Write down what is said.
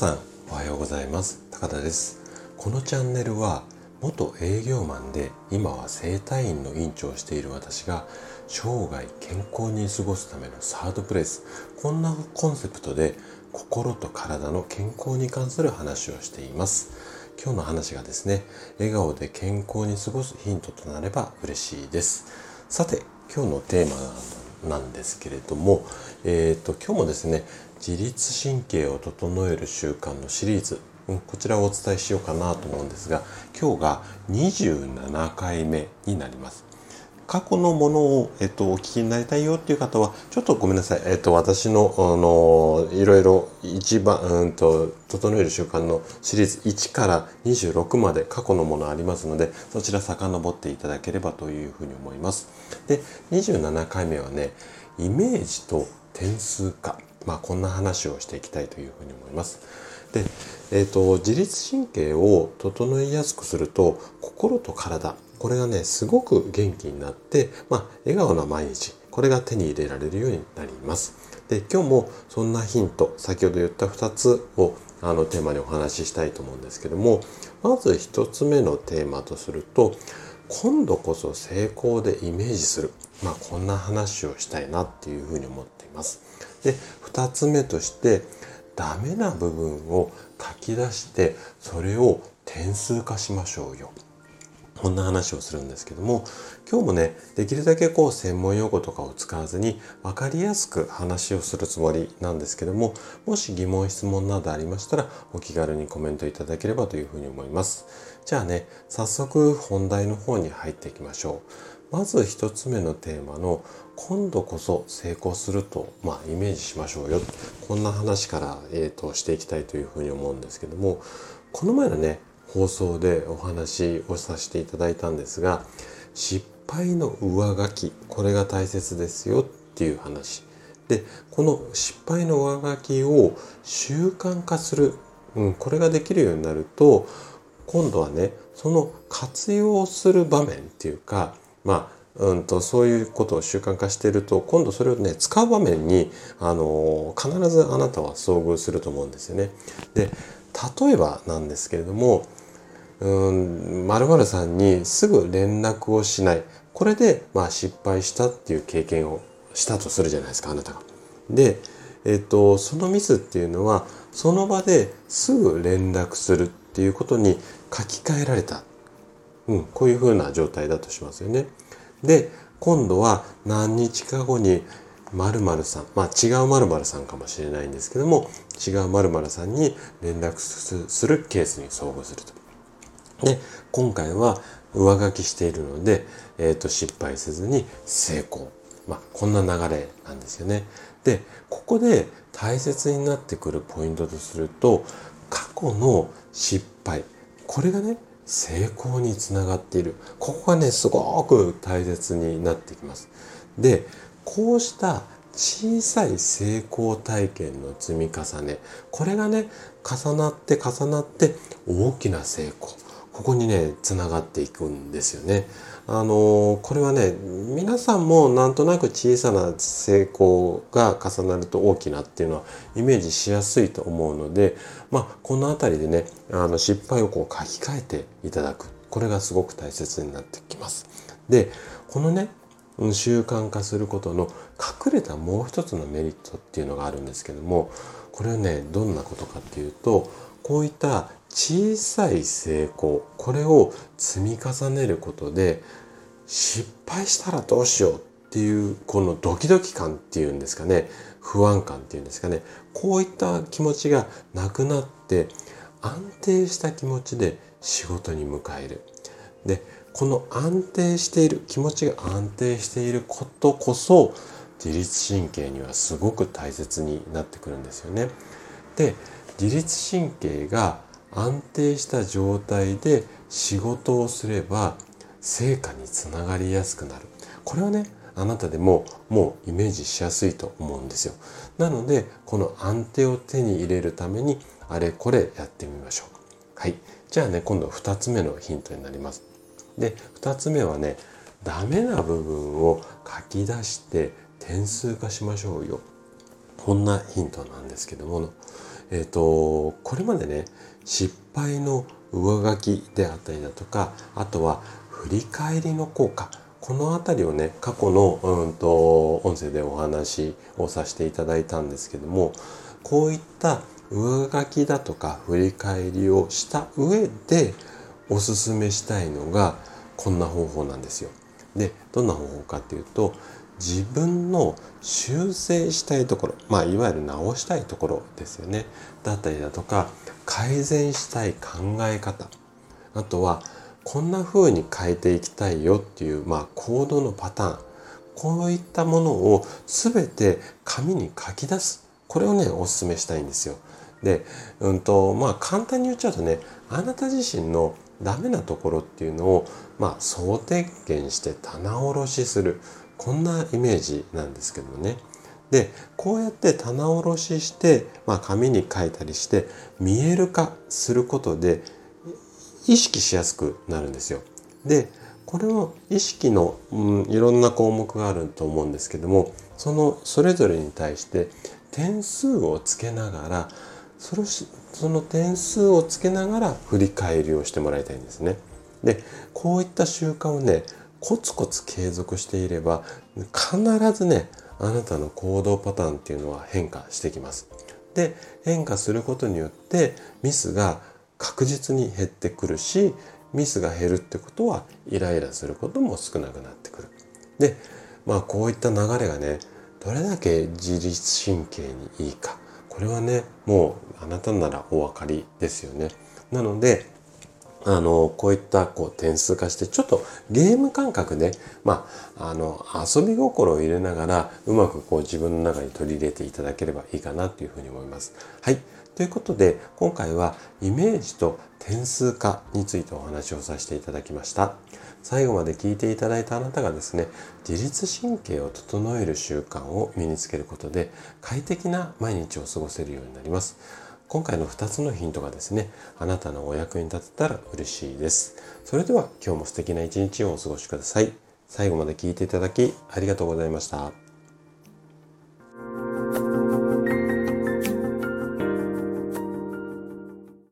さんおはようございます。高田です。このチャンネルは元営業マンで今は整体院の院長をしている私が生涯健康に過ごすためのサードプレイス。こんなコンセプトで心と体の健康に関する話をしています。今日の話がですね笑顔で健康に過ごすヒントとなれば嬉しいです。さて今日のテーマなんですけれども、えーと、と今日もですね自律神経を整える習慣のシリーズこちらをお伝えしようかなと思うんですが今日が27回目になります過去のものを、えっと、お聞きになりたいよっていう方は、ちょっとごめんなさい。えっと、私の、あの、いろいろ一番、うんと、整える習慣のシリーズ1から26まで過去のものありますので、そちら遡っていただければというふうに思います。で、27回目はね、イメージと点数化。まあ、こんな話をしていきたいというふうに思います。で、えっ、ー、と、自律神経を整えやすくすると、心と体、これがね、すごく元気になって、まあ、笑顔な毎日、これが手に入れられるようになります。で、今日もそんなヒント、先ほど言った2つをあのテーマにお話ししたいと思うんですけども、まず1つ目のテーマとすると、今度こそ成功でイメージする。まあ、こんな話をしたいなっていうふうに思っています。で、2つ目として、ダメな部分を書き出して、それを点数化しましょうよ。こんな話をするんですけども今日もねできるだけこう専門用語とかを使わずに分かりやすく話をするつもりなんですけどももし疑問質問などありましたらお気軽にコメントいただければというふうに思いますじゃあね早速本題の方に入っていきましょうまず一つ目のテーマの今度こそ成功すると、まあ、イメージしましょうよ。こんな話から、えーとしていきたいというふうに思うんですけどもこの前のね放送でお話をさせていただいたんですが失敗の上書きこれが大切ですよっていう話。でこの失敗の上書きを習慣化する、うん、これができるようになると今度はねその活用する場面っていうかまあうんとそういうことを習慣化していると今度それをね使う場面にあの必ずあなたは遭遇すると思うんですよね。で例えばなんですけれどもうん〇〇さんにすぐ連絡をしないこれでまあ失敗したっていう経験をしたとするじゃないですかあなたが。で、えっと、そのミスっていうのはその場ですぐ連絡するっていうことに書き換えられた、うん、こういうふうな状態だとしますよね。で今度は何日か後に〇〇さん、まあ違う〇〇さんかもしれないんですけども違う〇〇さんに連絡するケースに遭遇すると。で、今回は上書きしているので、えっ、ー、と、失敗せずに成功。まあ、こんな流れなんですよね。で、ここで大切になってくるポイントとすると、過去の失敗。これがね、成功につながっている。ここがね、すごく大切になってきます。で、こうした小さい成功体験の積み重ね。これがね、重なって重なって大きな成功。ここにね、つながっていくんですよね。あのこれはね、皆さんもなんとなく小さな成功が重なると大きなっていうのはイメージしやすいと思うので、まあ、この辺りでね、あの失敗をこう書き換えていただく。これがすごく大切になってきます。で、このね、習慣化することの隠れたもう一つのメリットっていうのがあるんですけども、これはね、どんなことかっていうと、こういった小さい成功これを積み重ねることで失敗したらどうしようっていうこのドキドキ感っていうんですかね不安感っていうんですかねこういった気持ちがなくなって安定した気持ちで仕事に迎える。でこの安定している気持ちが安定していることこそ自律神経にはすごく大切になってくるんですよね。で自律神経が安定した状態で仕事をすれば成果につながりやすくなる。これはね、あなたでももうイメージしやすいと思うんですよ。なので、この安定を手に入れるためにあれこれやってみましょう。はい。じゃあね、今度は2つ目のヒントになります。で、2つ目はね、ダメな部分を書き出して点数化しましょうよ。こんなヒントなんですけども、えっ、ー、とこれまでね失敗の上書きであったりだとかあとは振り返りの効果。この辺りをね過去の、うんと、音声でお話をさせていただいたんですけどもこういった上書きだとか振り返りをした上でおすすめしたいのがこんな方法なんですよ。でどんな方法かっていうと自分の修正したいところまあいわゆる直したいところですよね。だったりだとか改善したい考え方。あとはこんな風に変えていきたいよっていう、まあ、行動のパターンこういったものを全て紙に書き出すこれをねお勧めしたいんですよ。で、うんとまあ簡単に言っちゃうとねあなた自身のダメなところっていうのを、まあ、総点検して棚卸しするこんなイメージなんですけどね。でこうやって棚卸しして、まあ、紙に書いたりして見える化することで意識しやすくなるんですよ。でこれも意識の、うん、いろんな項目があると思うんですけどもそのそれぞれに対して点数をつけながらそれその点数をつけながら振り返りをしてもらいたいんですね。でこういった習慣をねコツコツ継続していれば必ずねあなたの行動パターンっていうのは変化してきます。で変化することによってミスが確実に減ってくるしミスが減るってことはイライラすることも少なくなってくる。でまあこういった流れがねどれだけ自律神経にいいかこれはねもうあなたならお分かりですよね。なのであのこういったこう点数化してちょっとゲーム感覚で、まあ、あの遊び心を入れながらうまくこう自分の中に取り入れていただければいいかなというふうに思います。はいということで今回はイメージと点数化についてお話をさせていただきました。最後まで聞いていただいたあなたがですね自律神経を整える習慣を身につけることで快適な毎日を過ごせるようになります。今回の2つのヒントがですねあなたのお役に立てたら嬉しいです。それでは今日も素敵な一日をお過ごしください。最後まで聞いていただきありがとうございました。